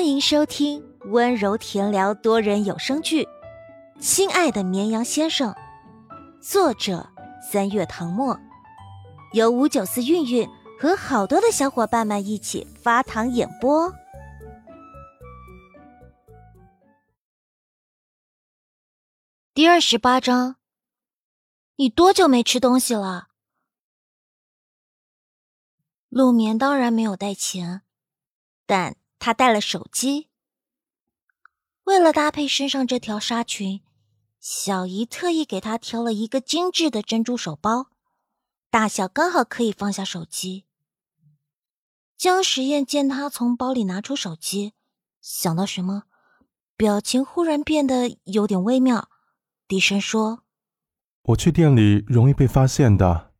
欢迎收听温柔甜聊多人有声剧《亲爱的绵羊先生》，作者三月唐末，由五九四韵韵和好多的小伙伴们一起发糖演播。第二十八章，你多久没吃东西了？陆眠当然没有带钱，但。他带了手机，为了搭配身上这条纱裙，小姨特意给他挑了一个精致的珍珠手包，大小刚好可以放下手机。江时宴见他从包里拿出手机，想到什么，表情忽然变得有点微妙，低声说：“我去店里容易被发现的。”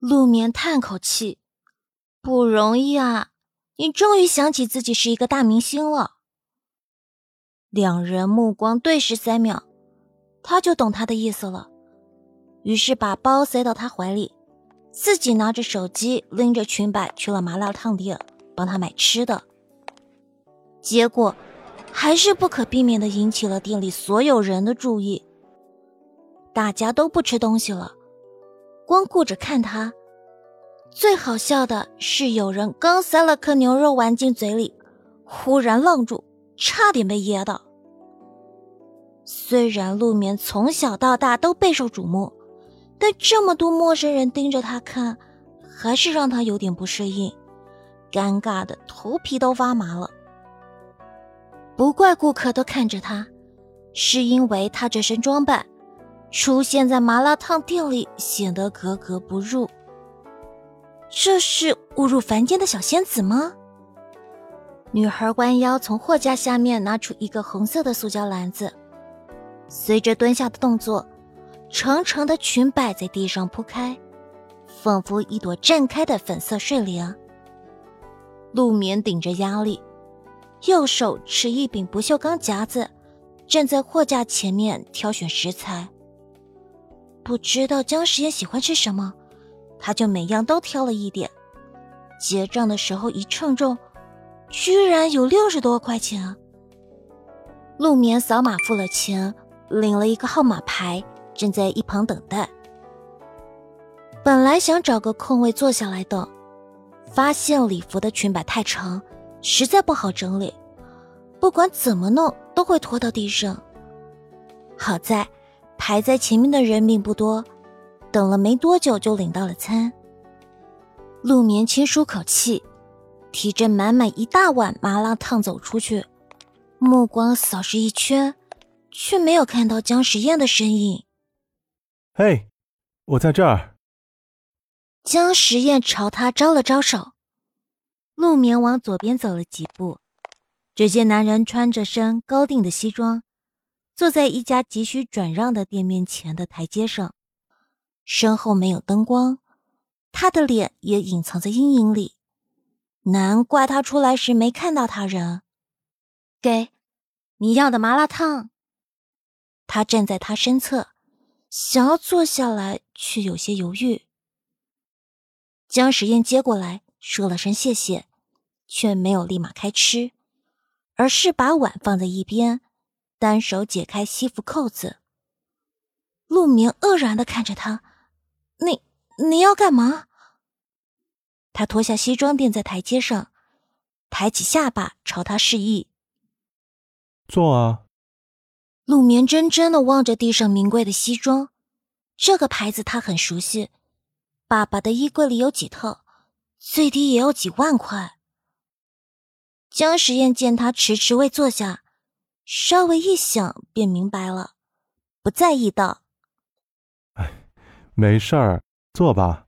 陆眠叹口气：“不容易啊。”你终于想起自己是一个大明星了。两人目光对视三秒，他就懂他的意思了，于是把包塞到他怀里，自己拿着手机，拎着裙摆去了麻辣烫店帮他买吃的。结果，还是不可避免的引起了店里所有人的注意。大家都不吃东西了，光顾着看他。最好笑的是，有人刚塞了颗牛肉丸进嘴里，忽然愣住，差点被噎到。虽然陆眠从小到大都备受瞩目，但这么多陌生人盯着他看，还是让他有点不适应，尴尬的头皮都发麻了。不怪顾客都看着他，是因为他这身装扮，出现在麻辣烫店里显得格格不入。这是误入凡间的小仙子吗？女孩弯腰从货架下面拿出一个红色的塑胶篮子，随着蹲下的动作，长长的裙摆在地上铺开，仿佛一朵绽开的粉色睡莲。陆眠顶着压力，右手持一柄不锈钢夹子，站在货架前面挑选食材。不知道姜时宴喜欢吃什么。他就每样都挑了一点，结账的时候一称重，居然有六十多块钱。陆眠扫码付了钱，领了一个号码牌，正在一旁等待。本来想找个空位坐下来等，发现礼服的裙摆太长，实在不好整理，不管怎么弄都会拖到地上。好在排在前面的人并不多。等了没多久，就领到了餐。陆眠轻舒口气，提着满满一大碗麻辣烫走出去，目光扫视一圈，却没有看到姜时宴的身影。嘿，我在这儿。姜时宴朝他招了招手，陆眠往左边走了几步，只见男人穿着身高定的西装，坐在一家急需转让的店面前的台阶上。身后没有灯光，他的脸也隐藏在阴影里，难怪他出来时没看到他人。给，你要的麻辣烫。他站在他身侧，想要坐下来，却有些犹豫。江时宴接过来，说了声谢谢，却没有立马开吃，而是把碗放在一边，单手解开西服扣子。陆明愕然的看着他。你你要干嘛？他脱下西装垫在台阶上，抬起下巴朝他示意：“坐啊。”陆眠怔怔的望着地上名贵的西装，这个牌子他很熟悉，爸爸的衣柜里有几套，最低也要几万块。江时宴见他迟迟未坐下，稍微一想便明白了，不在意道。没事儿，坐吧，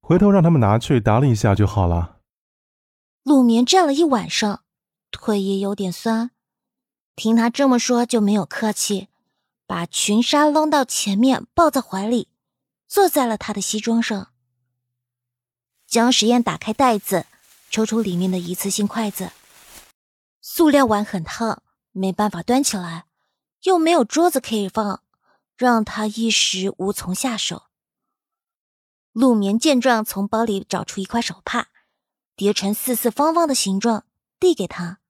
回头让他们拿去打理一下就好了。陆眠站了一晚上，腿也有点酸，听他这么说就没有客气，把裙纱扔到前面，抱在怀里，坐在了他的西装上。江时宴打开袋子，抽出里面的一次性筷子，塑料碗很烫，没办法端起来，又没有桌子可以放。让他一时无从下手。陆眠见状，从包里找出一块手帕，叠成四四方方的形状，递给他。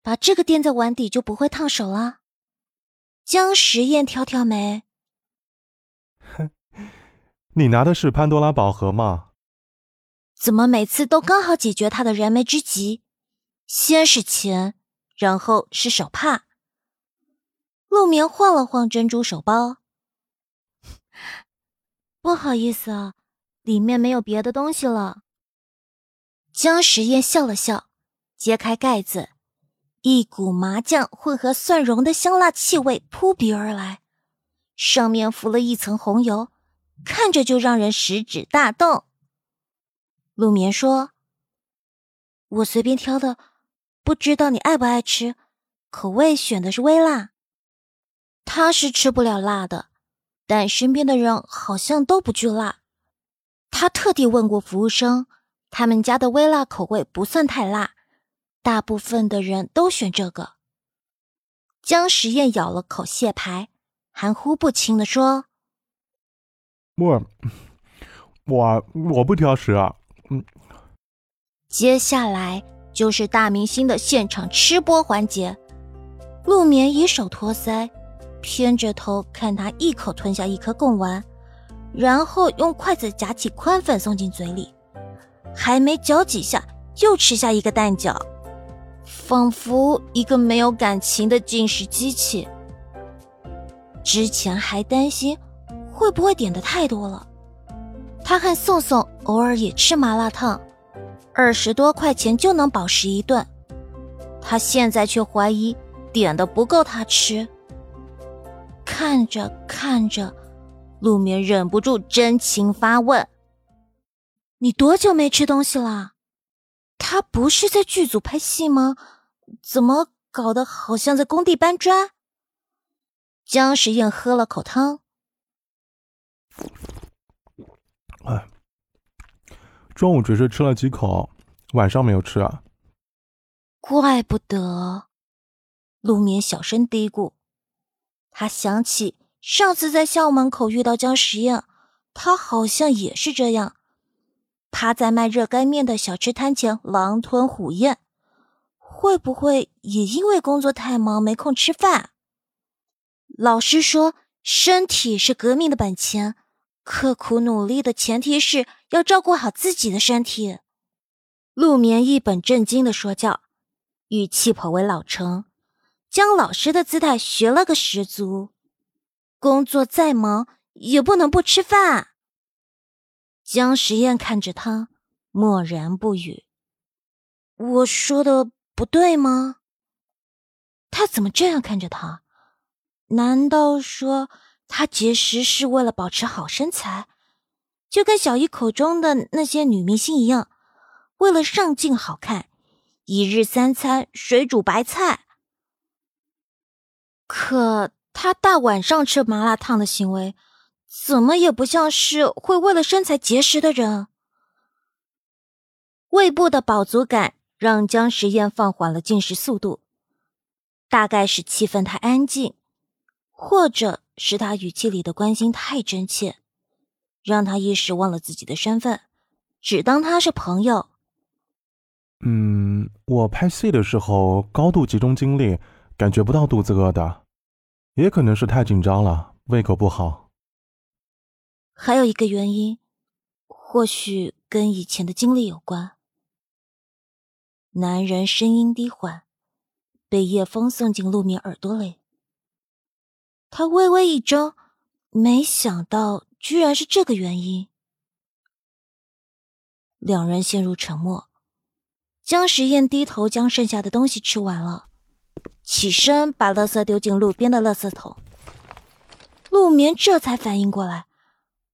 把这个垫在碗底就不会烫手了。江时宴挑挑眉，哼，你拿的是潘多拉宝盒吗？怎么每次都刚好解决他的燃眉之急？先是钱，然后是手帕。陆眠晃了晃珍珠手包，不好意思啊，里面没有别的东西了。江时宴笑了笑，揭开盖子。一股麻酱混合蒜蓉的香辣气味扑鼻而来，上面浮了一层红油，看着就让人食指大动。陆眠说：“我随便挑的，不知道你爱不爱吃，口味选的是微辣。他是吃不了辣的，但身边的人好像都不惧辣。他特地问过服务生，他们家的微辣口味不算太辣。”大部分的人都选这个。江时宴咬了口蟹排，含糊不清的说：“我，我我不挑食。”嗯。接下来就是大明星的现场吃播环节。陆眠以手托腮，偏着头看他一口吞下一颗贡丸，然后用筷子夹起宽粉送进嘴里，还没嚼几下，又吃下一个蛋饺。仿佛一个没有感情的进食机器。之前还担心会不会点的太多了。他和宋宋偶尔也吃麻辣烫，二十多块钱就能饱食一顿。他现在却怀疑点的不够他吃。看着看着，陆眠忍不住真情发问：“你多久没吃东西了？”他不是在剧组拍戏吗？怎么搞得好像在工地搬砖？江时宴喝了口汤，哎，中午只是吃了几口，晚上没有吃啊。怪不得，陆眠小声嘀咕。他想起上次在校门口遇到江时宴，他好像也是这样。趴在卖热干面的小吃摊前狼吞虎咽，会不会也因为工作太忙没空吃饭？老师说，身体是革命的本钱，刻苦努力的前提是要照顾好自己的身体。陆眠一本正经的说教，语气颇为老成，将老师的姿态学了个十足。工作再忙也不能不吃饭。江时宴看着他，默然不语。我说的不对吗？他怎么这样看着他？难道说他节食是为了保持好身材，就跟小姨口中的那些女明星一样，为了上镜好看，一日三餐水煮白菜？可他大晚上吃麻辣烫的行为。怎么也不像是会为了身材节食的人。胃部的饱足感让江时宴放缓了进食速度，大概是气氛太安静，或者是他语气里的关心太真切，让他一时忘了自己的身份，只当他是朋友。嗯，我拍戏的时候高度集中精力，感觉不到肚子饿的，也可能是太紧张了，胃口不好。还有一个原因，或许跟以前的经历有关。男人声音低缓，被夜风送进陆眠耳朵里。他微微一怔，没想到居然是这个原因。两人陷入沉默。江时宴低头将剩下的东西吃完了，起身把垃圾丢进路边的垃圾桶。陆眠这才反应过来。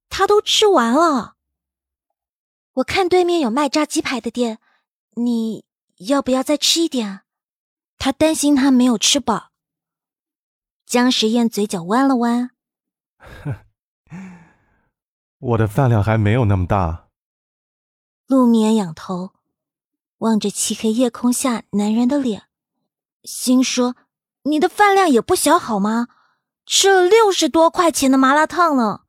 他都吃完了。我看对面有卖炸鸡排的店，你要不要再吃一点？他担心他没有吃饱。江时宴嘴角弯了弯，我的饭量还没有那么大。陆眠仰头望着漆黑夜空下男人的脸，心说：“你的饭量也不小好吗？吃了六十多块钱的麻辣烫呢。”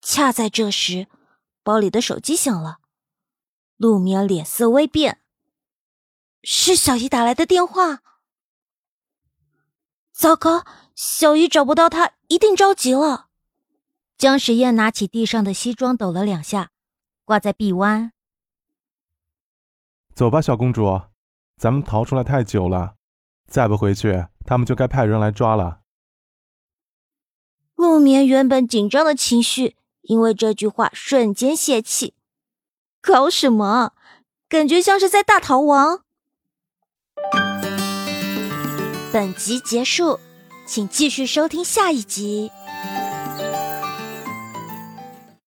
恰在这时，包里的手机响了。陆眠脸色微变。是小姨打来的电话。糟糕，小姨找不到他，一定着急了。江时宴拿起地上的西装，抖了两下，挂在臂弯。走吧，小公主，咱们逃出来太久了，再不回去，他们就该派人来抓了。陆眠原本紧张的情绪，因为这句话瞬间泄气。搞什么？感觉像是在大逃亡。本集结束，请继续收听下一集。